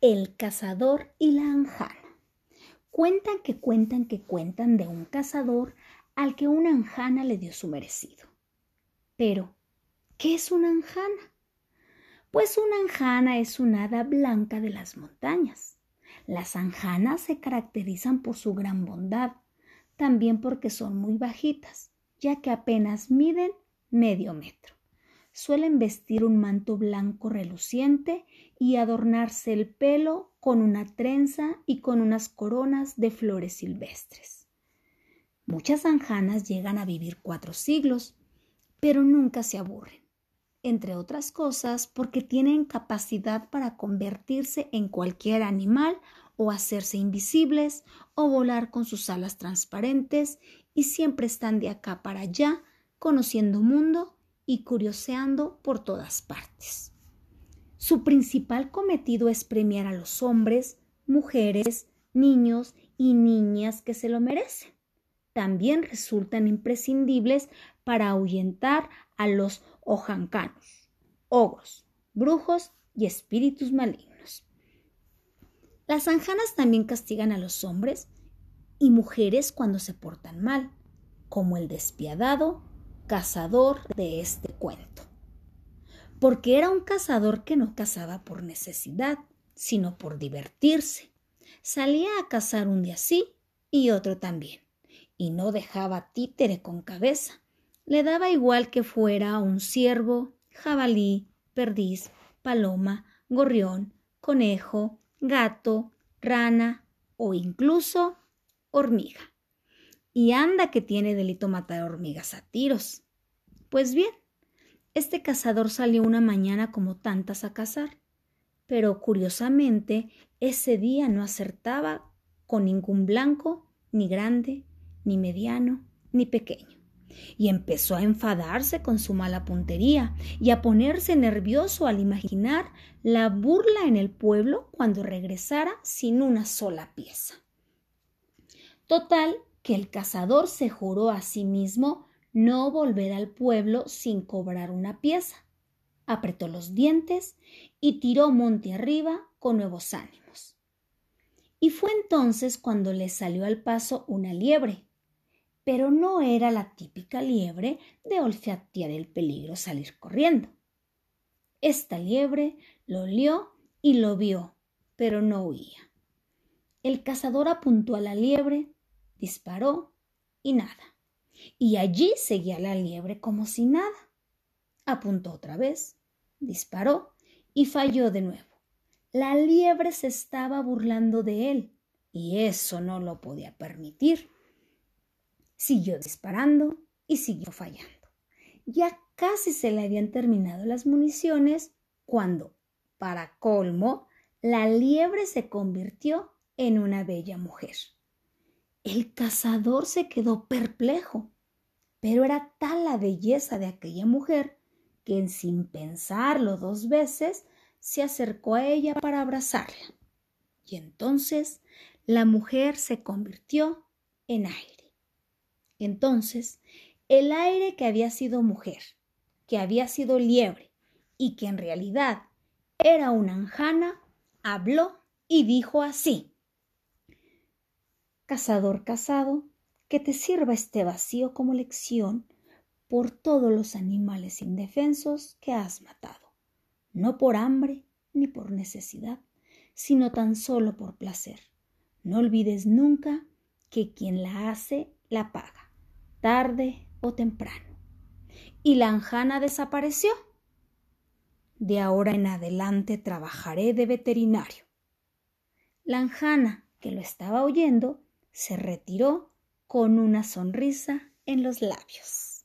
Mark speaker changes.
Speaker 1: El cazador y la anjana. Cuentan que cuentan que cuentan de un cazador al que una anjana le dio su merecido. Pero, ¿qué es una anjana? Pues una anjana es un hada blanca de las montañas. Las anjanas se caracterizan por su gran bondad, también porque son muy bajitas, ya que apenas miden medio metro. Suelen vestir un manto blanco reluciente y adornarse el pelo con una trenza y con unas coronas de flores silvestres. Muchas anjanas llegan a vivir cuatro siglos, pero nunca se aburren, entre otras cosas porque tienen capacidad para convertirse en cualquier animal o hacerse invisibles o volar con sus alas transparentes y siempre están de acá para allá conociendo mundo y curioseando por todas partes. Su principal cometido es premiar a los hombres, mujeres, niños y niñas que se lo merecen. También resultan imprescindibles para ahuyentar a los ojancanos, ogros, brujos y espíritus malignos. Las anjanas también castigan a los hombres y mujeres cuando se portan mal, como el despiadado cazador de este cuento. Porque era un cazador que no cazaba por necesidad, sino por divertirse. Salía a cazar un día sí y otro también, y no dejaba títere con cabeza. Le daba igual que fuera un ciervo, jabalí, perdiz, paloma, gorrión, conejo, gato, rana o incluso hormiga. Y anda que tiene delito matar hormigas a tiros. Pues bien, este cazador salió una mañana como tantas a cazar, pero curiosamente ese día no acertaba con ningún blanco, ni grande, ni mediano, ni pequeño. Y empezó a enfadarse con su mala puntería y a ponerse nervioso al imaginar la burla en el pueblo cuando regresara sin una sola pieza. Total, que el cazador se juró a sí mismo no volver al pueblo sin cobrar una pieza. Apretó los dientes y tiró monte arriba con nuevos ánimos. Y fue entonces cuando le salió al paso una liebre, pero no era la típica liebre de olfatear el peligro salir corriendo. Esta liebre lo olió y lo vio, pero no huía. El cazador apuntó a la liebre, disparó y nada. Y allí seguía la liebre como si nada. Apuntó otra vez, disparó y falló de nuevo. La liebre se estaba burlando de él y eso no lo podía permitir. Siguió disparando y siguió fallando. Ya casi se le habían terminado las municiones cuando, para colmo, la liebre se convirtió en una bella mujer. El cazador se quedó perplejo, pero era tal la belleza de aquella mujer que sin pensarlo dos veces se acercó a ella para abrazarla. Y entonces la mujer se convirtió en aire. Entonces el aire que había sido mujer, que había sido liebre y que en realidad era una anjana, habló y dijo así Cazador casado, que te sirva este vacío como lección por todos los animales indefensos que has matado, no por hambre ni por necesidad, sino tan solo por placer. No olvides nunca que quien la hace la paga, tarde o temprano. Y la anjana desapareció. De ahora en adelante trabajaré de veterinario. La anjana, que lo estaba oyendo, se retiró con una sonrisa en los labios.